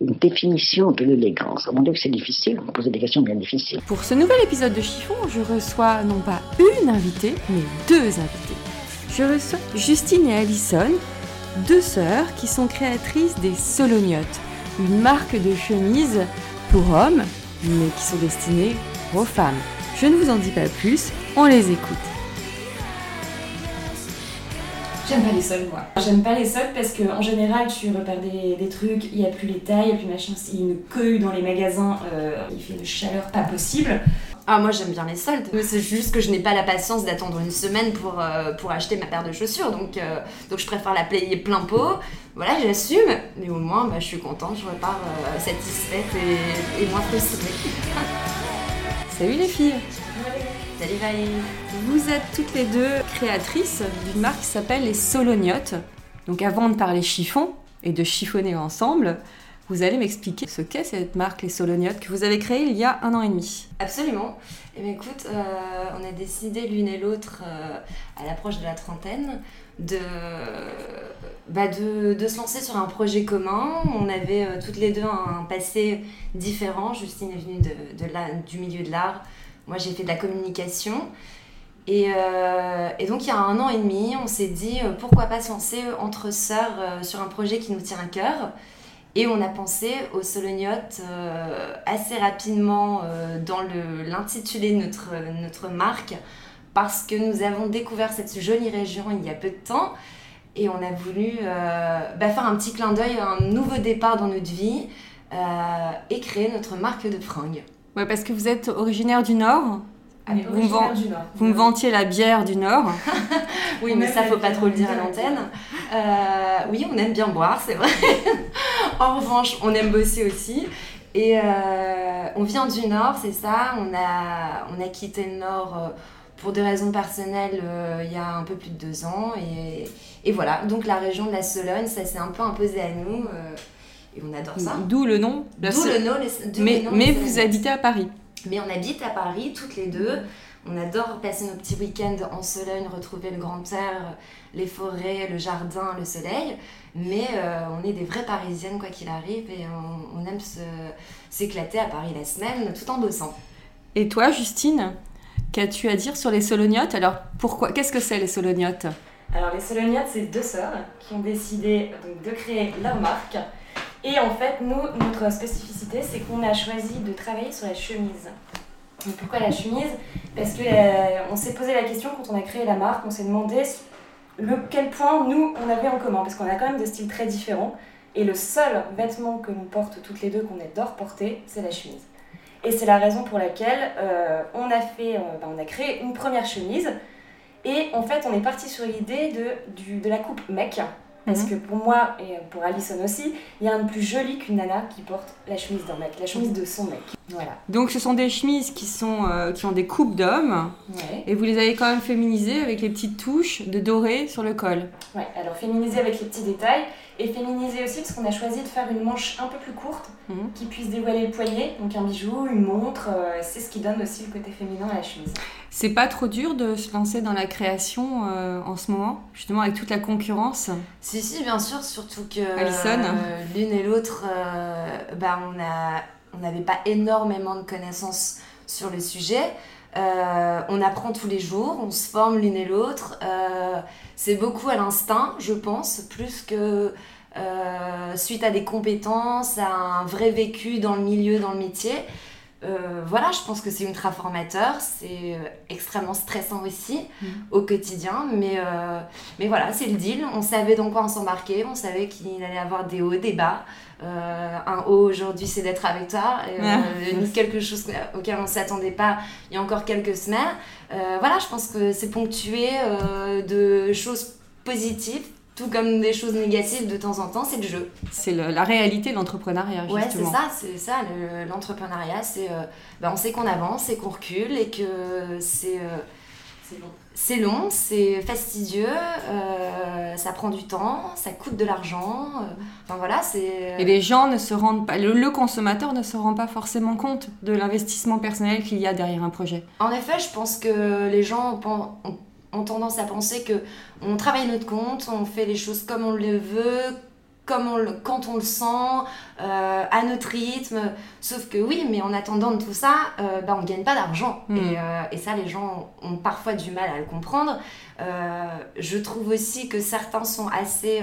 Une définition de l'élégance. Mon Dieu, que c'est difficile, vous me posez des questions bien difficiles. Pour ce nouvel épisode de Chiffon, je reçois non pas une invitée, mais deux invités. Je reçois Justine et Alison, deux sœurs qui sont créatrices des Solognottes, une marque de chemises pour hommes, mais qui sont destinées aux femmes. Je ne vous en dis pas plus, on les écoute. J'aime pas les soldes, moi. J'aime pas les soldes parce qu'en général, tu repères des, des trucs, il n'y a plus les tailles, il n'y a plus machin, il y a une queue dans les magasins, euh, il fait une chaleur pas possible. Ah, moi j'aime bien les soldes. C'est juste que je n'ai pas la patience d'attendre une semaine pour, euh, pour acheter ma paire de chaussures. Donc, euh, donc je préfère la payer plein pot. Voilà, j'assume. Mais au moins, bah, je suis contente, je repars euh, satisfaite et, et moins frustrée. Salut les filles Salut. Vous êtes toutes les deux créatrices d'une marque qui s'appelle les Solognottes. Donc avant de parler chiffon et de chiffonner ensemble, vous allez m'expliquer ce qu'est cette marque les Solognottes que vous avez créée il y a un an et demi. Absolument. Eh bien, écoute, euh, on a décidé l'une et l'autre, euh, à l'approche de la trentaine, de, bah, de, de se lancer sur un projet commun. On avait euh, toutes les deux un passé différent. Justine est venue de, de la- du milieu de l'art. Moi, j'ai fait de la communication. Et, euh, et donc, il y a un an et demi, on s'est dit euh, pourquoi pas se lancer entre sœurs euh, sur un projet qui nous tient à cœur. Et on a pensé aux solognottes euh, assez rapidement dans l'intitulé de notre, notre marque parce que nous avons découvert cette jolie région il y a peu de temps et on a voulu bah, faire un petit clin d'œil, un nouveau départ dans notre vie et créer notre marque de fringues. Ouais, parce que vous êtes originaire du Nord. Vous, me originaire vend- du Nord. vous me vantiez la bière du Nord. Oui, On mais ça, faut pas trop le dire à l'antenne. Euh, oui, on aime bien boire, c'est vrai. en revanche, on aime bosser aussi. Et euh, on vient du Nord, c'est ça. On a, on a quitté le Nord euh, pour des raisons personnelles euh, il y a un peu plus de deux ans. Et, et voilà, donc la région de la Sologne, ça s'est un peu imposé à nous. euh, et on adore ça. D'où le nom. D'où le nom, les- mais le nom mais vous habitez à Paris. Mais on habite à Paris toutes les deux. On adore passer nos petits week-ends en Sologne, retrouver le grand air, les forêts, le jardin, le soleil. Mais euh, on est des vraies Parisiennes quoi qu'il arrive et on, on aime s'éclater à Paris la semaine tout en bossant. Et toi, Justine, qu'as-tu à dire sur les Solognottes Alors, pourquoi Qu'est-ce que c'est les Solognottes Alors les Solognottes, c'est deux sœurs qui ont décidé donc, de créer leur marque. Et en fait, nous, notre spécificité, c'est qu'on a choisi de travailler sur la chemise. Et pourquoi la chemise? Parce que euh, on s'est posé la question quand on a créé la marque, on s'est demandé le, quel point nous on avait en commun, parce qu'on a quand même des styles très différents. Et le seul vêtement que l'on porte toutes les deux, qu'on adore porter, c'est la chemise. Et c'est la raison pour laquelle euh, on, a fait, euh, ben, on a créé une première chemise. Et en fait, on est parti sur l'idée de, de la coupe mec. Parce que pour moi et pour Alison aussi, il y a un de plus joli qu'une nana qui porte la chemise d'un mec, la chemise de son mec. Voilà. Donc, ce sont des chemises qui, sont, euh, qui ont des coupes d'hommes. Ouais. Et vous les avez quand même féminisées avec les petites touches de doré sur le col. ouais. Alors féminiser avec les petits détails et féminiser aussi parce qu'on a choisi de faire une manche un peu plus courte Mhm. qui puisse dévoiler le poignet, donc un bijou, une montre. euh, c'est ce qui donne aussi le côté féminin à la chemise. C'est pas trop dur de se lancer dans la création euh, en ce moment, justement avec toute la concurrence? Si, si, bien sûr, surtout que euh, l'une et l'autre, euh, bah, on a- on n'avait pas énormément de connaissances sur le sujet. Euh, on apprend tous les jours, on se forme l'une et l'autre. Euh, c'est beaucoup à l'instinct, je pense, plus que euh, suite à des compétences, à un vrai vécu dans le milieu, dans le métier. Euh, voilà, je pense que c'est ultra formateur, c'est euh, extrêmement stressant aussi au quotidien, mais, euh, mais voilà, c'est le deal. On savait dans quoi on s'embarquait, on savait qu'il allait avoir des hauts, des bas. Euh, un haut aujourd'hui, c'est d'être avec toi, et, euh, quelque chose auquel on ne s'attendait pas il y a encore quelques semaines. Euh, voilà, je pense que c'est ponctué euh, de choses positives tout comme des choses négatives de temps en temps, c'est le jeu. C'est le- la réalité de l'entrepreneuriat, Ouais, c'est justement. ça, c'est ça. le- L'entrepreneuriat, c'est, euh, bah, on sait qu'on avance et qu'on recule et que c'est, euh, C'est long, c'est fastidieux, euh, ça prend du temps, ça coûte de l'argent. euh, Enfin voilà, c'est. Et les gens ne se rendent pas, le, le consommateur ne se rend pas forcément compte de l'investissement personnel qu'il y a derrière un projet. En effet, je pense que les gens ont, ont tendance à penser que on travaille notre compte, on fait les choses comme on le veut, comme on le, quand on le sent, euh, à notre rythme. Sauf que oui, mais en attendant de tout ça, euh, bah, on ne gagne pas d'argent. Mm. Et, euh, et ça, les gens ont parfois du mal à le comprendre. Je trouve aussi que certains sont assez...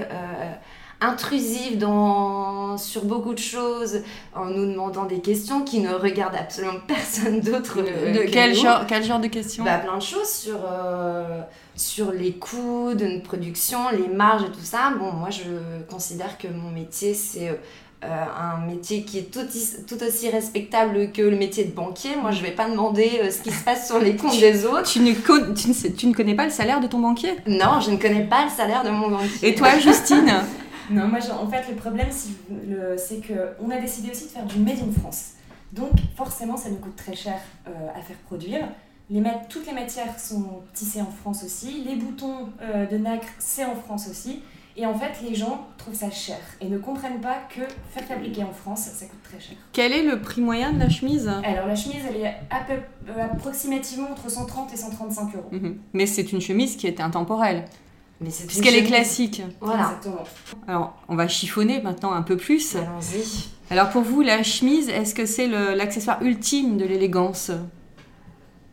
intrusifs dans, sur beaucoup de choses en nous demandant des questions qui ne regardent absolument personne d'autre euh, de que quel nous. genre, quel genre de questions Bah, plein de choses sur, euh, sur les coûts de notre production, les marges et tout ça. Bon, moi, je considère que mon métier, c'est euh, un métier qui est tout, tout aussi respectable que le métier de banquier. Moi, je vais pas demander euh, ce qui se passe sur les comptes des autres. tu ne, co- tu, ne sais- tu ne connais pas le salaire de ton banquier? Non, je ne connais pas le salaire de mon banquier. Et toi, Justine? Non, moi, en fait, le problème, c'est qu'on a décidé aussi de faire du Made in France. Donc, forcément, ça nous coûte très cher euh, à faire produire. Les toutes les matières sont tissées en France aussi. Les boutons euh, de nacre, c'est en France aussi. Et en fait, les gens trouvent ça cher et ne comprennent pas que faire fabriquer en France, ça coûte très cher. Quel est le prix moyen de la chemise? Alors, la chemise, elle est à peu, euh, approximativement entre 130 et 135 euros. Mhm. Mais c'est une chemise qui est intemporelle, Mais c'est une puisqu'elle est classique. Voilà. Exactement. Alors, on va chiffonner maintenant un peu plus. Allons-y. Alors pour vous, la chemise, est-ce que c'est le- l'accessoire ultime de l'élégance?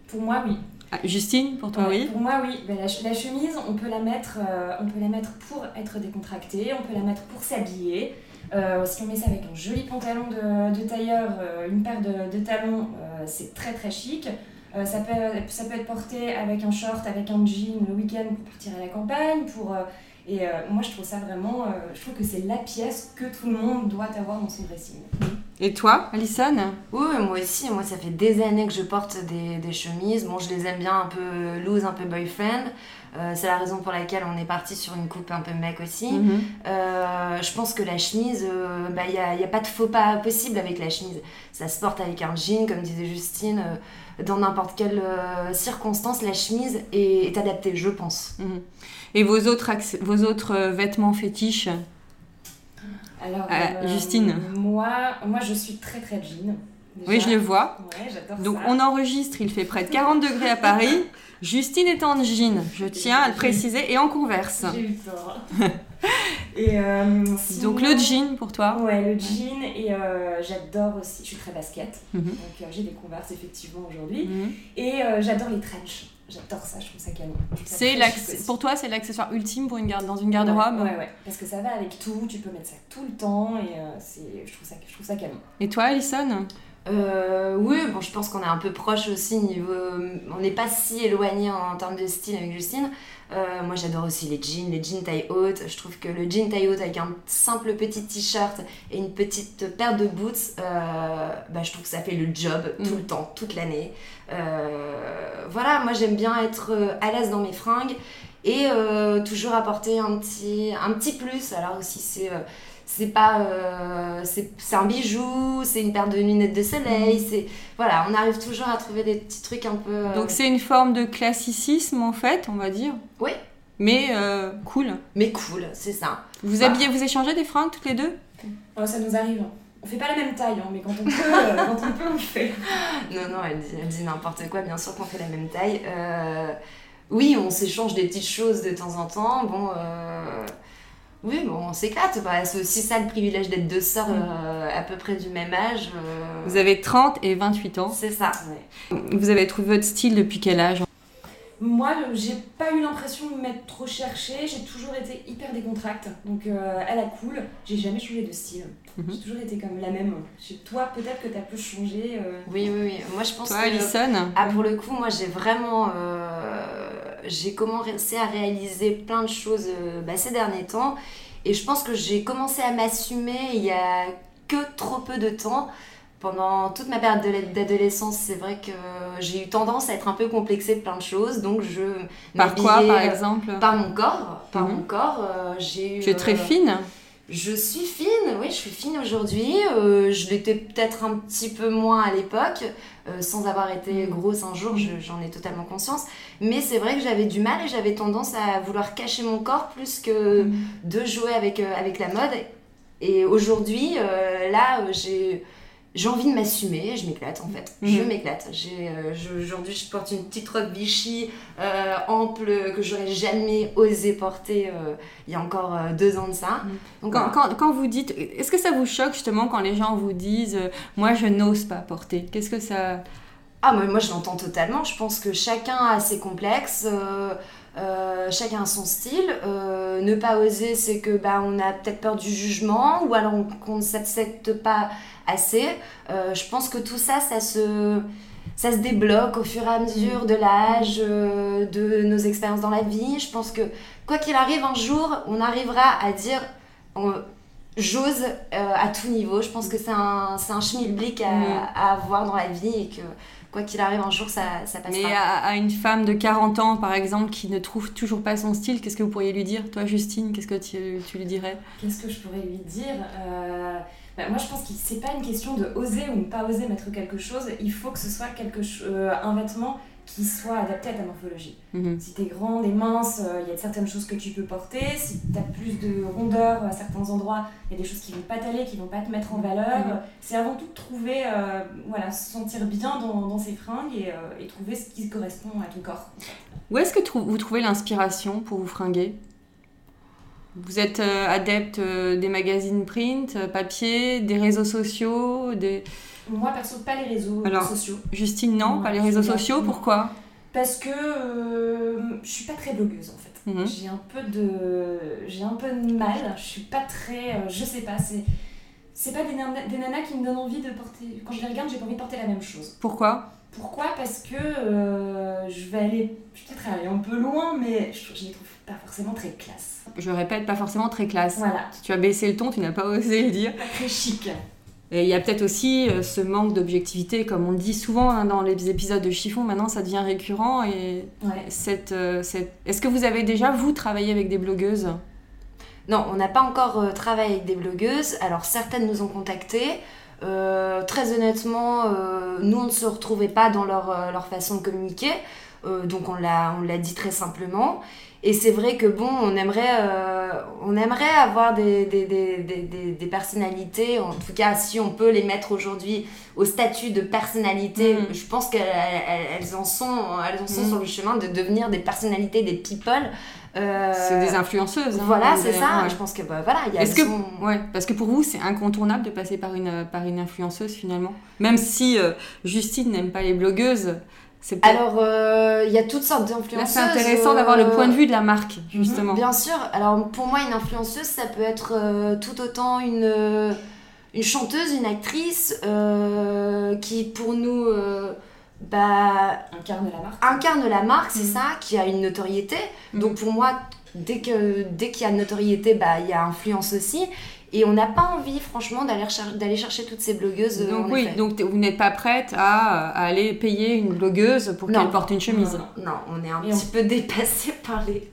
Pour moi, oui. Ah, Justine, pour toi, Ouais, oui Pour moi, oui. Ben, la, ch- la chemise, on peut la mettre, euh, on peut la mettre pour être décontracté, on peut la mettre pour s'habiller. Euh, si on met ça avec un joli pantalon de, de tailleur, euh, une paire de, de talons, euh, c'est très très chic. Euh, ça, peut, ça peut être porté avec un short, avec un jean le week-end pour partir à la campagne. Pour, euh, et euh, moi, je trouve ça vraiment. je trouve que c'est la pièce que tout le monde doit avoir dans son dressing. Et toi, Alison Oui, moi aussi. Moi, ça fait des années que je porte des, des chemises. Bon, je les aime bien un peu loose, un peu boyfriend. Euh, c'est la raison pour laquelle on est parti sur une coupe un peu mec aussi. Mhm. Euh, je pense que la chemise, il n'y a, y a pas de faux pas possible avec la chemise. Ça se porte avec un jean, comme disait Justine. euh, dans n'importe quelle euh, circonstance, la chemise est, est adaptée, je pense. Mhm. Et vos autres, acc- vos autres euh, vêtements fétiches Alors, Euh, Justine. Moi, moi, je suis très très jean. déjà. Oui, je le vois. Ouais, j'adore Donc ça. on enregistre, il fait près de 40 degrés à Paris. Justine est en jean, je tiens à le préciser, et en converse. J'ai eu tort. et euh, sinon- Donc le jean pour toi Ouais, le jean et euh, j'adore aussi. Je suis très basket, Mhm. donc euh, j'ai des converses effectivement aujourd'hui. Mhm. Et euh, j'adore les trench. J'adore ça, je trouve ça ça C'est pour toi, c'est l'accessoire ultime pour une garde dans une garde-robe. Ouais, ouais, ouais, parce que ça va avec tout. Tu peux mettre ça tout le temps et euh, c'est, je trouve ça, je trouve ça canon. Et toi, Alison? Euh, oui, bon, je pense qu'on est un peu proche aussi niveau. On n'est pas si éloigné en, termes de style avec Justine. Euh, moi, j'adore aussi les jeans, les jeans taille haute. Je trouve que le jean taille haute avec un simple petit t-shirt et une petite paire de boots, euh, bah, je trouve que ça fait le job tout Mm. le temps, toute l'année. Voilà, moi j'aime bien être à l'aise dans mes fringues et toujours apporter un petit, un petit plus. Alors aussi, c'est. Euh, c'est pas euh, c'est c'est un bijou c'est une paire de lunettes de soleil c'est voilà on arrive toujours à trouver des petits trucs un peu euh, Donc c'est une forme de classicisme en fait, on va dire. Oui. Mais euh, cool. mais cool c'est ça Vous Bah. habillez, vous échangez des fringues toutes les deux? Oh, ça nous arrive. hein. On fait pas la même taille, hein, mais quand on peut, euh, quand on peut, on le fait. non non elle dit, elle dit n'importe quoi bien sûr qu'on fait la même taille Euh, oui on s'échange des petites choses de temps en temps bon euh, oui bon on s'éclate bah, c'est aussi ça le privilège d'être deux sœurs euh, à peu près du même âge euh, Vous avez 30 et 28 ans. c'est ça Ouais. Vous avez trouvé votre style depuis quel âge? Moi, le- j'ai pas eu l'impression de m'être trop cherchée. J'ai toujours été hyper décontracte. Donc, euh, à la cool, j'ai jamais changé de style. Mhm. J'ai toujours été comme la même. Chez toi, peut-être que t'as pu changer. euh, oui oui oui moi je pense Toi, que Alison? Ah, pour le coup, moi j'ai vraiment. euh, j'ai commencé à réaliser plein de choses euh, bah, ces derniers temps. Et je pense que j'ai commencé à m'assumer il y a que trop peu de temps. pendant toute ma période de- d'adolescence, c'est vrai que j'ai eu tendance à être un peu complexée de plein de choses. Donc je Par quoi, par euh, exemple? Par mon corps. Par Mhm. mon corps, euh, j'ai eu. Tu es très euh, fine? Je suis fine, oui, je suis fine aujourd'hui. Euh, je l'étais peut-être un petit peu moins à l'époque, euh, sans avoir été grosse un jour, je- j'en ai totalement conscience. Mais c'est vrai que j'avais du mal et j'avais tendance à vouloir cacher mon corps plus que Mm. de jouer avec, euh, avec la mode. Et aujourd'hui, là, j'ai. J'ai envie de m'assumer, je m'éclate en fait. Je Mhm. m'éclate. J'ai, euh, je- Aujourd'hui, je porte une petite robe Vichy euh, ample que j'aurais jamais osé porter euh, il y a encore deux ans de ça. Donc, Quand, quand, quand vous dites, est-ce que ça vous choque justement quand les gens vous disent Moi, je n'ose pas porter? Qu'est-ce que ça. Ah, moi, moi je l'entends totalement. Je pense que chacun a ses complexes, euh, chacun a son style. Euh, ne pas oser, c'est que bah, on a peut-être peur du jugement ou alors on- qu'on ne s'accepte pas assez. Euh, je pense que tout ça, ça se, ça se débloque au fur et à mesure de l'âge, euh, de nos expériences dans la vie. Je pense que quoi qu'il arrive, un jour, on arrivera à dire. euh, J'ose euh, à tout niveau. Je pense que c'est un, c'est un schmilblick à, Mhm. à avoir dans la vie et que quoi qu'il arrive un jour, ça, ça passera. Mais à, à une femme de 40 ans, par exemple, qui ne trouve toujours pas son style, qu'est-ce que vous pourriez lui dire? Toi, Justine, qu'est-ce que tu, tu lui dirais? Qu'est-ce que je pourrais lui dire? Euh, bah, Moi, je pense que c'est pas une question de oser ou ne pas oser mettre quelque chose. Il faut que ce soit quelque euh, un vêtement qui soit adapté à ta morphologie. Mhm. Si t'es grande et mince, euh, il y a certaines choses que tu peux porter. Si t'as plus de rondeur à certains endroits, il y a des choses qui vont pas t'aller, qui vont pas te mettre en valeur. Mhm. C'est avant tout de trouver, euh, voilà, se sentir bien dans, dans ses fringues et, euh, et trouver ce qui correspond à ton corps. Où est-ce que trou- vous trouvez l'inspiration pour vous fringuer? Vous êtes euh, adepte euh, des magazines print, euh, papier, des réseaux sociaux des... Moi, perso, pas les réseaux Alors, sociaux. Justine, non, Non, pas les réseaux sociaux, pourquoi? Parce que je suis pas très blogueuse en fait. Mhm. J'ai un peu de j'ai un peu de mal. Je suis pas très je sais pas. C'est c'est pas des, nana- des nanas qui me donnent envie de porter. Quand je les regarde, j'ai pas envie de porter la même chose. Pourquoi? Pourquoi? Parce que euh, je vais aller je vais peut-être aller un peu loin, mais je, je les trouve pas forcément très classe. Je répète, pas forcément très classe. Voilà, Si tu as baissé le ton, tu n'as pas osé le dire. pas très chic. Et il y a peut-être aussi euh, ce manque d'objectivité, comme on le dit souvent hein, dans les épisodes de chiffon, maintenant ça devient récurrent. Et Ouais. cette, euh, cette... Est-ce que vous avez déjà, vous, travaillé avec des blogueuses? Non, on n'a pas encore euh, travaillé avec des blogueuses. Alors certaines nous ont contactés. Euh, très honnêtement, euh, nous on ne se retrouvait pas dans leur, euh, façon de communiquer. Donc on l'a dit très simplement. Et c'est vrai que bon, on aimerait, euh, on aimerait avoir des, des, des, des, des- personnalités, en tout cas si on peut les mettre aujourd'hui au statut de personnalité, Mhm. je pense qu'elles elles- en sont, elles en sont Mhm. sur le chemin de devenir des personnalités, des people. Euh, C'est des influenceuses. hein, voilà, c'est ça. ouais. Je pense que bah, voilà, il y a Est-ce que, ouais, parce que pour vous, c'est incontournable de passer par une, par une influenceuse finalement? Même si euh, Justine n'aime pas les blogueuses, Alors, euh, il y a toutes sortes Là, d'influenceuses. c'est intéressant d'avoir le euh, point de vue de la marque, justement. Bien sûr. Alors, pour moi, une influenceuse, ça peut être euh, tout autant une, euh, une chanteuse, une actrice euh, qui, pour nous, euh, bah, Incarne la marque. incarne la marque, c'est Mhm. ça, qui a une notoriété. Mhm. Donc, pour moi, dès que dès qu'il y a une notoriété, bah, il y a influence aussi. Et on n'a pas envie, franchement, d'aller chercher toutes ces blogueuses. euh, Donc en oui, effet. donc vous n'êtes pas prête à, à aller payer une blogueuse pour qu'elle porte une chemise. Non. Non, on est un Et petit peu dépassé par les,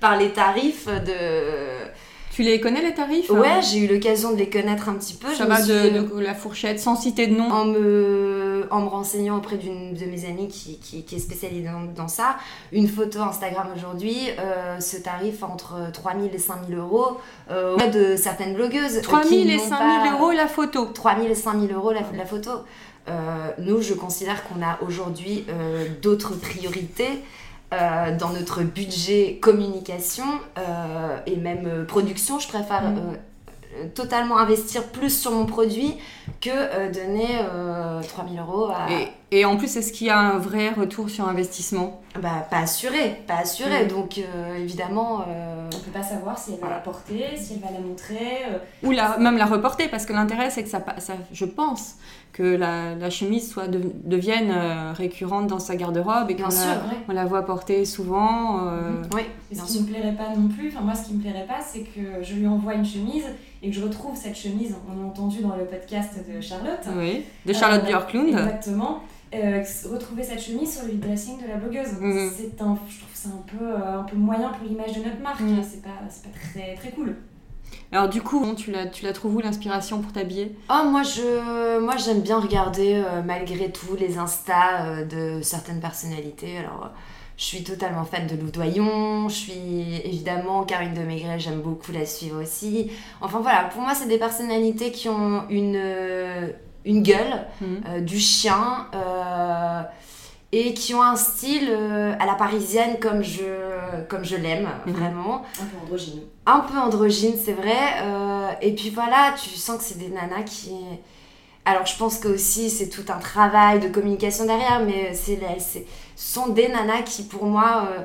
par les tarifs de... Tu les connais les tarifs hein? Ouais, j'ai eu l'occasion de les connaître un petit peu. Ça Je va me de, suis- de la fourchette, sans citer de nom. En me, en me renseignant auprès d'une de mes amies qui, qui, qui est spécialisée dans, dans ça, une photo Instagram aujourd'hui, euh, ce tarif entre 3000 et 5000 euros, euh, auprès de certaines blogueuses. euh, 3000 qui et n'ont 5000 pas- euros la photo. 3000 et 5000 euros la, la photo. Euh, nous, je considère qu'on a aujourd'hui euh, d'autres priorités euh, dans notre budget communication euh, et même euh, production. Je préfère Mm. euh, euh, totalement investir plus sur mon produit que euh, donner euh, 3000 euros à... Et Et en plus, est-ce qu'il y a un vrai retour sur investissement? Bah, pas assuré, pas assuré. Mm. Donc, euh, évidemment, euh, On peut pas savoir si elle va la porter, si elle va la montrer. euh, Ou la, même la reporter, parce que l'intérêt, c'est que ça, ça, je pense que la, la chemise soit de- devienne euh, récurrente dans sa garde-robe et qu'on la, ouais. on la voit porter souvent. euh, Oui, Et bien ce qui sûr. me plairait pas non plus, enfin moi ce qui me plairait pas, c'est que je lui envoie une chemise et que je retrouve cette chemise, on l'a entendu dans le podcast de Charlotte. Oui, de Charlotte Euh, Björklund. Exactement. Euh, retrouver cette chemise sur le dressing de la blogueuse. Mhm. C'est un, je trouve que c'est un peu, euh, un peu moyen pour l'image de notre marque. Mhm. C'est pas, c'est pas très, très cool. Alors du coup, tu la, tu la trouves où l'inspiration pour t'habiller? Oh, moi, je, moi, j'aime bien regarder, euh, malgré tout, les Insta euh, de certaines personnalités. Alors, euh, je suis totalement fan de Lou Doyon. Je suis évidemment Karine de Maigret, j'aime beaucoup la suivre aussi. Enfin, voilà, pour moi, c'est des personnalités qui ont une, une gueule, Mhm. du chien. Et qui ont un style euh, à la parisienne comme je, comme je l'aime, Mhm. vraiment Un peu androgyne. un peu androgyne, c'est vrai. euh, et puis voilà, tu sens que c'est des nanas qui. Alors je pense que aussi c'est tout un travail de communication derrière, mais c'est c'est- ce sont des nanas qui pour moi. euh,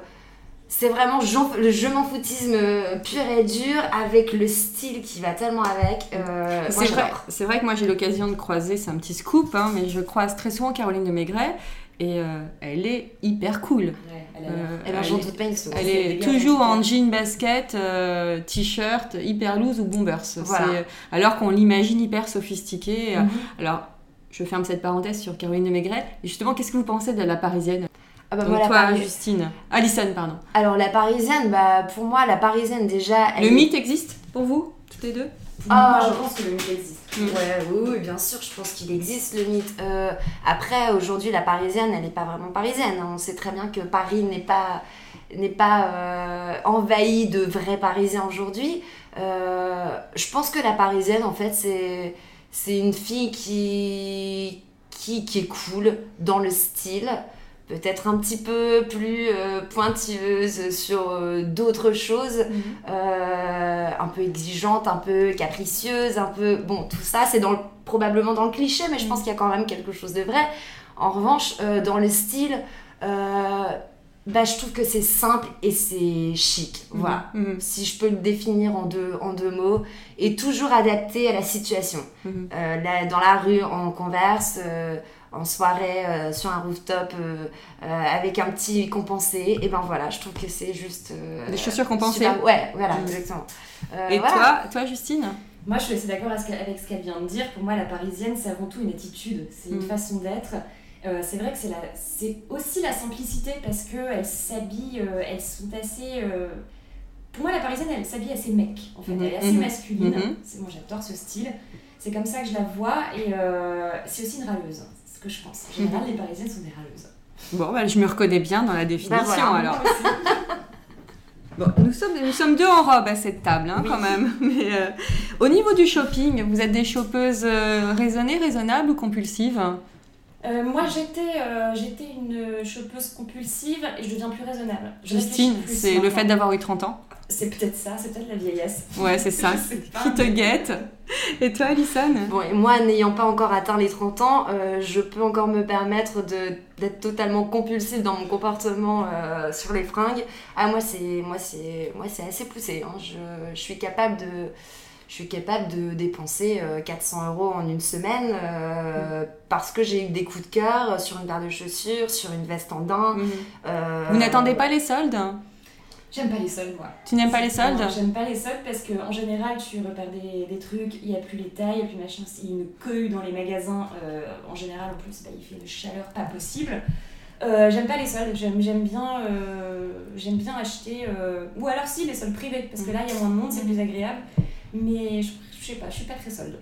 c'est vraiment le je m'en foutisme pur et dur avec le style qui va tellement avec. euh, C'est vrai, vrai que moi j'ai l'occasion de croiser, c'est un petit scoop, hein, mais je croise très souvent Caroline de Maigret et euh, elle est hyper cool. Ouais, elle a Euh, elle j'en est-. Elle est toujours en jean basket, euh, t-shirt, hyper loose ou bombers. Voilà. Alors qu'on l'imagine hyper sophistiquée. Mhm. Alors, je ferme cette parenthèse sur Caroline de Maigret. Et justement, qu'est-ce que vous pensez de la parisienne? Ah bah, Donc, moi, la Toi, Paris- Justine. Alison, pardon. Alors la parisienne, bah, pour moi la parisienne déjà. elle Le mythe existe pour vous, toutes les deux? Ah. Moi, je pense que le mythe existe. Mm. Ouais, oui, bien sûr, je pense qu'il existe le mythe. Euh, après, aujourd'hui, la parisienne, elle n'est pas vraiment parisienne. hein. On sait très bien que Paris n'est pas, n'est pas euh, envahi de vrais parisiens aujourd'hui. Euh, je pense que la parisienne, en fait, c'est, c'est une fille qui, qui, qui est cool dans le style. Peut-être un petit peu plus euh, pointilleuse sur euh, d'autres choses euh, un peu exigeante, un peu capricieuse, un peu... Bon, tout ça, c'est dans le- probablement dans le cliché, mais je pense qu'il y a quand même quelque chose de vrai. En revanche, euh, dans le style, bah, je trouve que c'est simple et c'est chic. Voilà. Mhm. Si je peux le définir en deux, en deux mots, et toujours adapté à la situation. Mhm. Là, dans la rue, en converse, en soirée, euh, sur un rooftop, euh, euh, avec un petit compensé, et ben voilà, je trouve que c'est juste... euh, Des chaussures compensées. super- Ouais, voilà, Mhm. exactement. Euh, Et voilà. toi, toi, Justine Moi, je suis assez d'accord avec ce qu'elle- vient de dire. Pour moi, la parisienne, c'est avant tout une attitude, c'est une Mm. façon d'être. Euh, c'est vrai que c'est la- c'est aussi la simplicité parce qu'elles s'habillent, euh, elles sont assez. euh, Pour moi, la parisienne, elle s'habille assez mec, en fait. Mhm, Elle est assez masculine. C'est- Moi, j'adore ce style. C'est comme ça que je la vois et euh, c'est aussi une râleuse. Ce que je pense. En général, les parisiennes sont des râleuses. Bon, bah, je me reconnais bien dans la définition voilà. alors. Bon, nous, sommes, nous sommes deux en robe à cette table, hein, quand même. Mais euh, au niveau du shopping, vous êtes des shoppeuses euh, raisonnées, raisonnables ou compulsives? Euh, moi, j'étais euh, j'étais une chopeuse compulsive et je deviens plus raisonnable. Je Justine, c'est le fait d'avoir eu 30 ans C'est peut-être ça, c'est peut-être la vieillesse. Ouais, c'est ça, qui te guette. Et toi, Alison? Bon, et moi, n'ayant pas encore atteint les 30 ans, euh, je peux encore me permettre de- d'être totalement compulsive dans mon comportement euh, sur les fringues. Ah, moi, c'est moi c'est moi c'est assez poussé. hein. Je, je suis capable de... Je suis capable de dépenser euh, 400 euros en une semaine euh, parce que j'ai eu des coups de cœur sur une paire de chaussures, sur une veste en daim. euh, Vous n'attendez pas les soldes? J'aime pas les soldes, moi. Tu n'aimes pas les soldes? J'aime pas les soldes parce qu'en général, tu repères des, des trucs, il n'y a plus les tailles, il n'y a plus machin, il y a une queue dans les magasins. euh, en général, en plus, bah, il fait une chaleur pas possible. Euh, j'aime pas les soldes, j'aime j'aime bien, euh, j'aime bien acheter. euh, ou alors, si, les soldes privés, parce que là, il y a moins de monde, c'est plus agréable. Mais je, je sais pas, je suis pas très solde.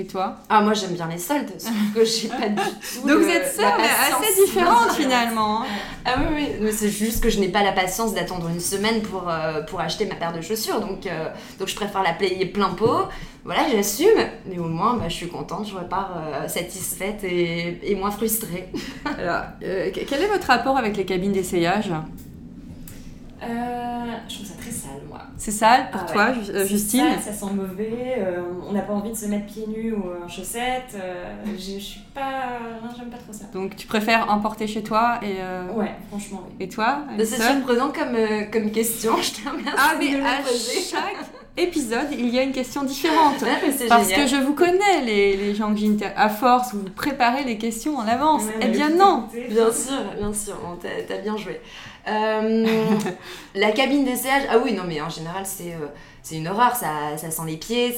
Et toi? Ah, moi j'aime bien les soldes, sauf que j'ai pas du tout. Donc le- vous êtes sœurs, mais patience. assez différentes finalement. Ah oui, oui, mais c'est juste que je n'ai pas la patience d'attendre une semaine pour, euh, pour acheter ma paire de chaussures, donc, euh, donc je préfère la payer plein pot. Voilà, j'assume, mais au moins bah, je suis contente, je repars euh, satisfaite et, et moins frustrée. Alors, euh, quel est votre rapport avec les cabines d'essayage Euh, je trouve ça très sale, moi. C'est sale pour Ah toi, ouais. Euh, Justine sale, ça sent mauvais, euh, on n'a pas envie de se mettre pieds nus ou en chaussettes. euh, je suis pas. Non, j'aime pas trop ça. Donc tu préfères emporter chez toi et, euh, Ouais, franchement, oui. et toi Bah, C'est surprenant comme, euh, comme question, je te remercie Ah mais de à poser. chaque épisode, il y a une question différente. Ouais, c'est Parce génial. que je vous connais, les, les gens que j'interviewe. À force, vous préparez les questions en avance. Ouais, eh bien non. Bien sûr, bien sûr, t'as bien joué. Euh, la cabine d'essayage, ah oui, non, mais en général, c'est euh, c'est une horreur, ça, ça sent les pieds,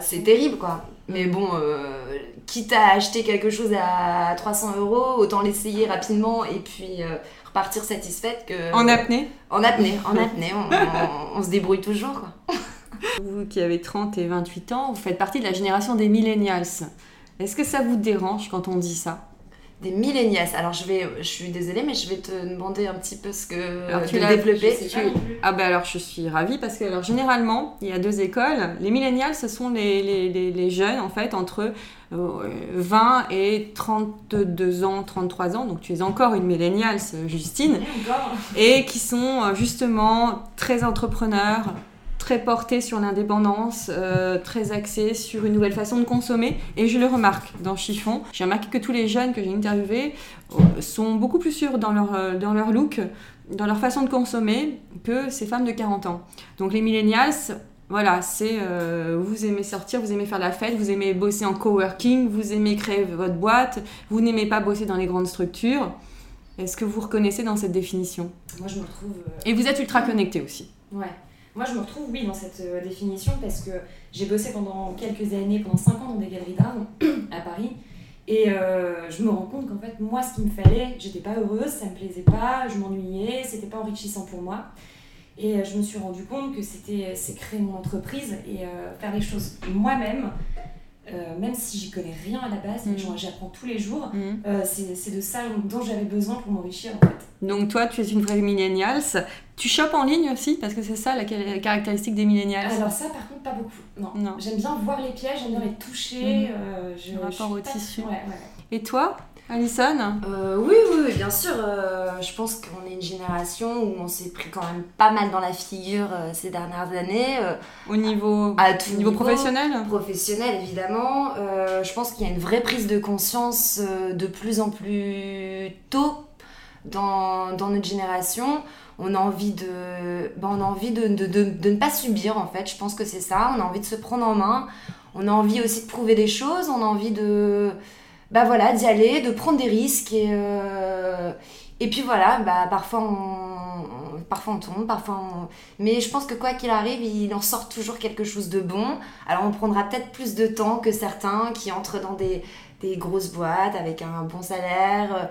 c'est terrible, quoi. Mais bon, euh, quitte à acheter quelque chose à 300 euros, autant l'essayer rapidement et puis euh, repartir satisfaite que... En apnée? En apnée, en apnée, on, on- on se débrouille toujours, quoi. Vous qui avez 30 et 28 ans, vous faites partie de la génération des millennials. Est-ce que ça vous dérange quand on dit ça? Des millénials. Alors, je vais, je suis désolée, mais je vais te demander un petit peu ce que... Alors, tu de l'as- développer. Je sais tu- pas non plus. Ah ben alors je suis ravie parce que alors, généralement il y a deux écoles. Les millennials ce sont les, les, les- les jeunes en fait entre euh, 20 et 32 ans, 33 ans. Donc tu es encore une millennials Justine. Et qui sont euh, justement très entrepreneurs, très portés sur l'indépendance, euh, très axés sur une nouvelle façon de consommer. Et je le remarque dans Chiffon. J'ai remarqué que tous les jeunes que j'ai interviewés euh, sont beaucoup plus sûrs dans leur, euh, dans leur look, dans leur façon de consommer que ces femmes de 40 ans. Donc les millennials, voilà, c'est euh, vous aimez sortir, vous aimez faire la fête, vous aimez bosser en coworking, vous aimez créer votre boîte, vous n'aimez pas bosser dans les grandes structures. Est-ce que vous reconnaissez dans cette définition? Moi, je me retrouve. euh, Et vous êtes ultra connecté aussi. Ouais. Moi, je me retrouve, oui, dans cette euh, définition parce que j'ai bossé pendant quelques années, pendant 5 ans dans des galeries d'art à Paris. Et euh, je me rends compte qu'en fait, moi, ce qu'il me fallait, j'étais pas heureuse, ça me plaisait pas, je m'ennuyais, c'était pas enrichissant pour moi. Et euh, je me suis rendu compte que c'était créer mon entreprise et faire les choses moi-même, euh, même si j'y connais rien à la base, j'en- j'apprends tous les jours. Mhm. euh, c'est de ça dont j'avais besoin pour m'enrichir en fait. Donc toi, tu es une vraie millennials. Tu chopes en ligne aussi Parce que c'est ça la ca- caractéristique des millennials. Alors ça par contre pas beaucoup. Non. Non. J'aime bien voir les pièges, j'aime bien les toucher. Euh, je, Le rapport je au pas- tissu. Ouais, ouais. Et toi, Alison Euh, oui, oui, oui, bien sûr. euh, je pense qu'on est une génération où on s'est pris quand même pas mal dans la figure euh, ces dernières années. Au niveau, à tout au niveau professionnel Professionnel, évidemment. Je pense qu'il y a une vraie prise de conscience de plus en plus tôt dans, dans notre génération. On a envie de, ben, on a envie de, de, de, de ne pas subir, en fait. Je pense que c'est ça. On a envie de se prendre en main. On a envie aussi de prouver des choses. On a envie de, bah voilà, d'y aller, de prendre des risques. Et, euh, et puis voilà, bah, parfois, on, parfois on tombe, parfois on, mais je pense que quoi qu'il arrive, il en sort toujours quelque chose de bon. Alors on prendra peut-être plus de temps que certains qui entrent dans des, des grosses boîtes avec un bon salaire.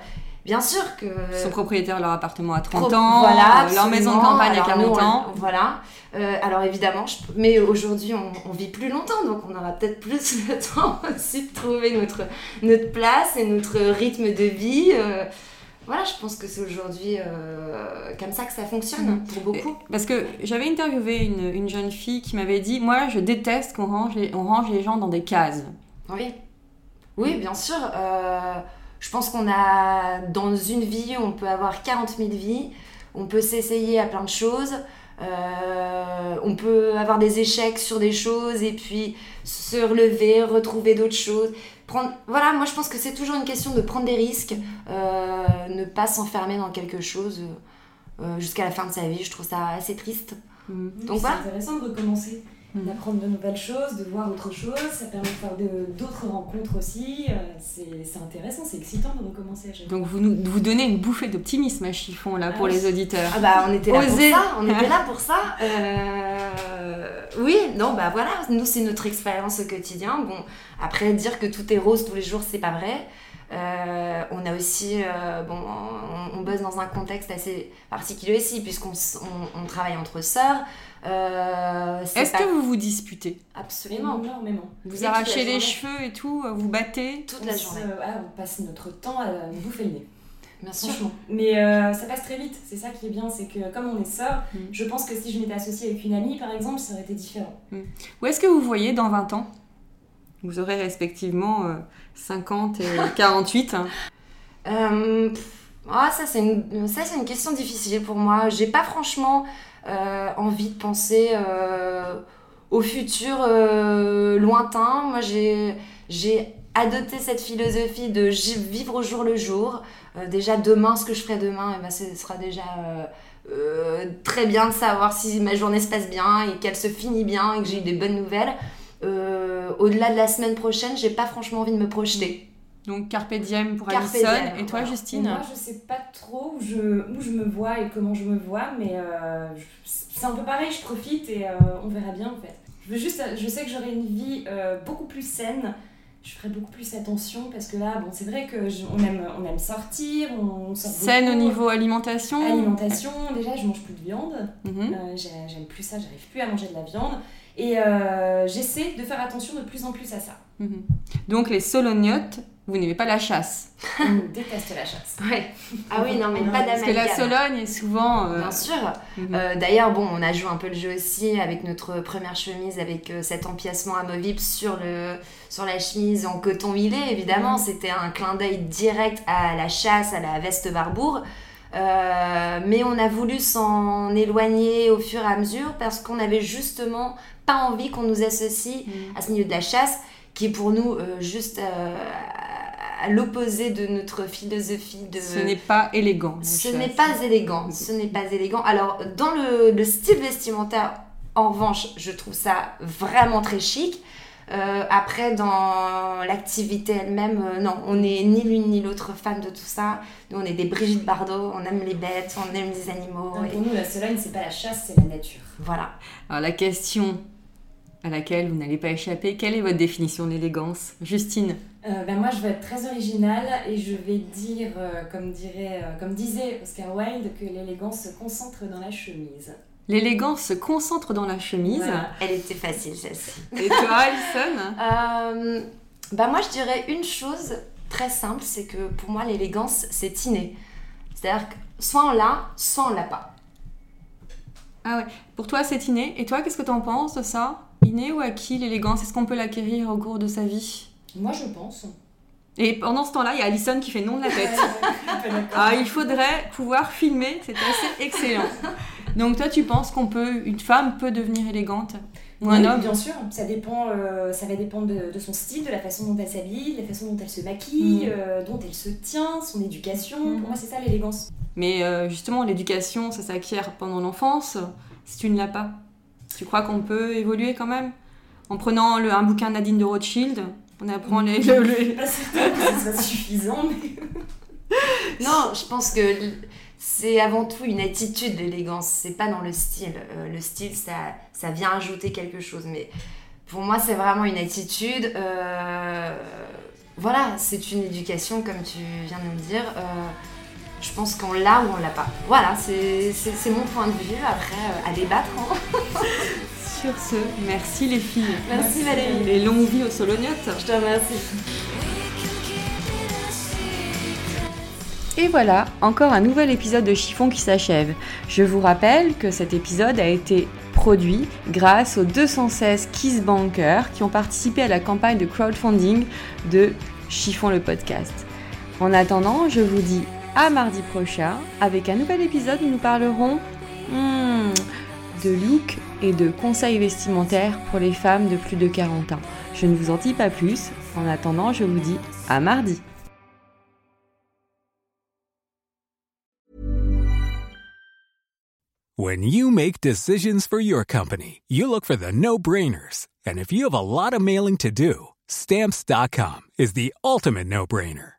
Bien sûr que... Sont propriétaires de leur appartement à 30 Pro- ans, voilà, leur maison de campagne à Alors, 40 nous, on- ans. Voilà. Euh, alors évidemment, je- mais aujourd'hui on, on vit plus longtemps, donc on aura peut-être plus le temps aussi de trouver notre, notre place et notre rythme de vie. Euh, voilà, je pense que c'est aujourd'hui euh, comme ça que ça fonctionne Mhm. pour beaucoup. Parce que j'avais interviewé une, une jeune fille qui m'avait dit Moi, je déteste qu'on range les, on range les gens dans des cases. Oui, oui, bien sûr. Euh, je pense qu'on a, dans une vie, on peut avoir 40 000 vies, on peut s'essayer à plein de choses, euh, on peut avoir des échecs sur des choses et puis se relever, retrouver d'autres choses. Prendre... Voilà, moi je pense que c'est toujours une question de prendre des risques, euh, ne pas s'enfermer dans quelque chose euh, jusqu'à la fin de sa vie. Je trouve ça assez triste. Mm. Oui, Donc c'est voilà. intéressant de recommencer. D'apprendre de nouvelles choses, de voir autre chose. Ça permet de faire d'autres rencontres aussi. euh, C'est intéressant, c'est excitant de recommencer à chaque fois. Donc vous nous vous donnez une bouffée d'optimisme à chiffon là pour Ah oui. les auditeurs. Ah bah on était là Oser. pour ça, on était là pour ça. Euh, Oui, non bah voilà, nous c'est notre expérience au quotidien. Bon, après dire que tout est rose tous les jours, c'est pas vrai. Euh, on a aussi, euh, bon, on, on bosse dans un contexte assez particulier aussi puisqu'on on, on travaille entre sœurs. Euh, Est-ce pas- que vous vous disputez absolument Énormément. Vous arrachez les cheveux et tout, vous battez toute la journée, ah, on passe notre temps à nous bouffer le nez. bien sûr. Mais euh, ça passe très vite. C'est ça qui est bien, c'est que comme on est sœurs, Mm. je pense que si je m'étais associée avec une amie, par exemple, ça aurait été différent. Où est-ce que vous voyez dans 20 ans Vous aurez respectivement euh, 50 et 48. hein. Euh, Ah, ça, c'est une, question difficile pour moi. J'ai pas franchement euh, envie de penser euh, au futur euh, lointain. Moi, j'ai, j'ai adopté cette philosophie de vivre au jour le jour. déjà, demain, ce que je ferai demain, eh ben, ce sera déjà très bien de savoir si ma journée se passe bien et qu'elle se finit bien et que j'ai eu des bonnes nouvelles. Au-delà de la semaine prochaine, j'ai pas franchement envie de me projeter. Donc Carpe Diem pour Alison. Et toi, Justine Moi, je sais pas trop où je, où je me vois et comment je me vois, mais euh, c'est un peu pareil, je profite et euh, on verra bien en fait. Je, veux juste, je sais que j'aurai une vie euh, beaucoup plus saine, je ferai beaucoup plus attention parce que là, bon, c'est vrai que on, aime, on aime sortir, on, sort Saine au niveau alimentation Alimentation, déjà, je mange plus de viande, mhm. j'aime plus ça, j'arrive plus à manger de la viande. Et j'essaie de faire attention de plus en plus à ça. Mhm. Donc les solognotes, vous n'aimez pas la chasse. On déteste la chasse. Ouais. Ah oui, non, mais pas d'amalgame. Parce que la Sologne est souvent. Euh, Bien sûr. Mhm. Euh, d'ailleurs, bon, on a joué un peu le jeu aussi avec notre première chemise, avec euh, cet empiècement amovible sur, le, sur la chemise en coton huilé, évidemment. Mhm. C'était un clin d'œil direct à la chasse, à la veste Barbour. mais on a voulu s'en éloigner au fur et à mesure parce qu'on avait justement pas envie qu'on nous associe mhm. à ce milieu de la chasse qui est pour nous juste à l'opposé de notre philosophie de... Ce n'est pas élégant. Ce n'est pas élégant. Ce n'est pas élégant. Alors, dans le, style vestimentaire, en revanche, je trouve ça vraiment très chic. Euh, après, dans l'activité elle-même, euh, non, on n'est ni l'une ni l'autre fan de tout ça. Nous, on est des Brigitte Bardot, on aime les bêtes, on aime les animaux. et... Pour nous, la Sologne, c'est pas la chasse, c'est la nature. Voilà. Alors, la question à laquelle vous n'allez pas échapper, quelle est votre définition d'élégance? Justine euh, ben moi, je vais être très originale et je vais dire, euh, comme, dirait, euh, comme disait Oscar Wilde, que l'élégance se concentre dans la chemise. L'élégance se concentre dans la chemise. Elle était facile, celle-ci. Et toi, Alison? Bah Moi, je dirais une chose très simple, c'est que pour moi, l'élégance, c'est inné. C'est-à-dire que soit on l'a, soit on l'a pas. Ah ouais, pour toi, c'est inné. Et toi, qu'est-ce que tu en penses de ça? Inné ou acquis, l'élégance Est-ce qu'on peut l'acquérir au cours de sa vie? Moi, je pense. Et pendant ce temps-là, il y a Alison qui fait non de la tête. ah, il faudrait pouvoir filmer, c'est assez excellent. Donc toi, tu penses qu'on peut, une femme peut devenir élégante? Ou un homme? Bien sûr, ça dépend, euh, ça va dépendre de, son style, de la façon dont elle s'habille, de la façon dont elle se maquille, mm. euh, dont elle se tient, son éducation. Mm. Pour moi, c'est ça l'élégance. Mais euh, justement, l'éducation, ça s'acquiert pendant l'enfance? Si tu ne l'as pas, tu crois qu'on peut évoluer quand même? En prenant le, un bouquin Nadine de Rothschild on apprend les. Le, le... C'est suffisant, mais. non, je pense que c'est avant tout une attitude l'élégance, c'est pas dans le style. Euh, le style, ça, ça vient ajouter quelque chose, mais pour moi, c'est vraiment une attitude. Euh, voilà, c'est une éducation, comme tu viens de me dire. Euh, je pense qu'on l'a ou on l'a pas. Voilà, c'est mon point de vue. Après, à débattre. Hein. Sur ce, merci les filles. Merci Valérie. Et longue vie aux solognotes. Je te remercie. Et voilà, encore un nouvel épisode de Chiffon qui s'achève. Je vous rappelle que cet épisode a été produit grâce aux 216 Kiss Bankers qui ont participé à la campagne de crowdfunding de Chiffon le podcast. En attendant, je vous dis à mardi prochain avec un nouvel épisode où nous parlerons hmm, de look et de conseils vestimentaires pour les femmes de plus de 40 ans. Je ne vous en dis pas plus. En attendant, je vous dis à mardi. When you make decisions for your company, you look for the no-brainers. And if you have a lot of mailing to do, stamps.com is the ultimate no-brainer.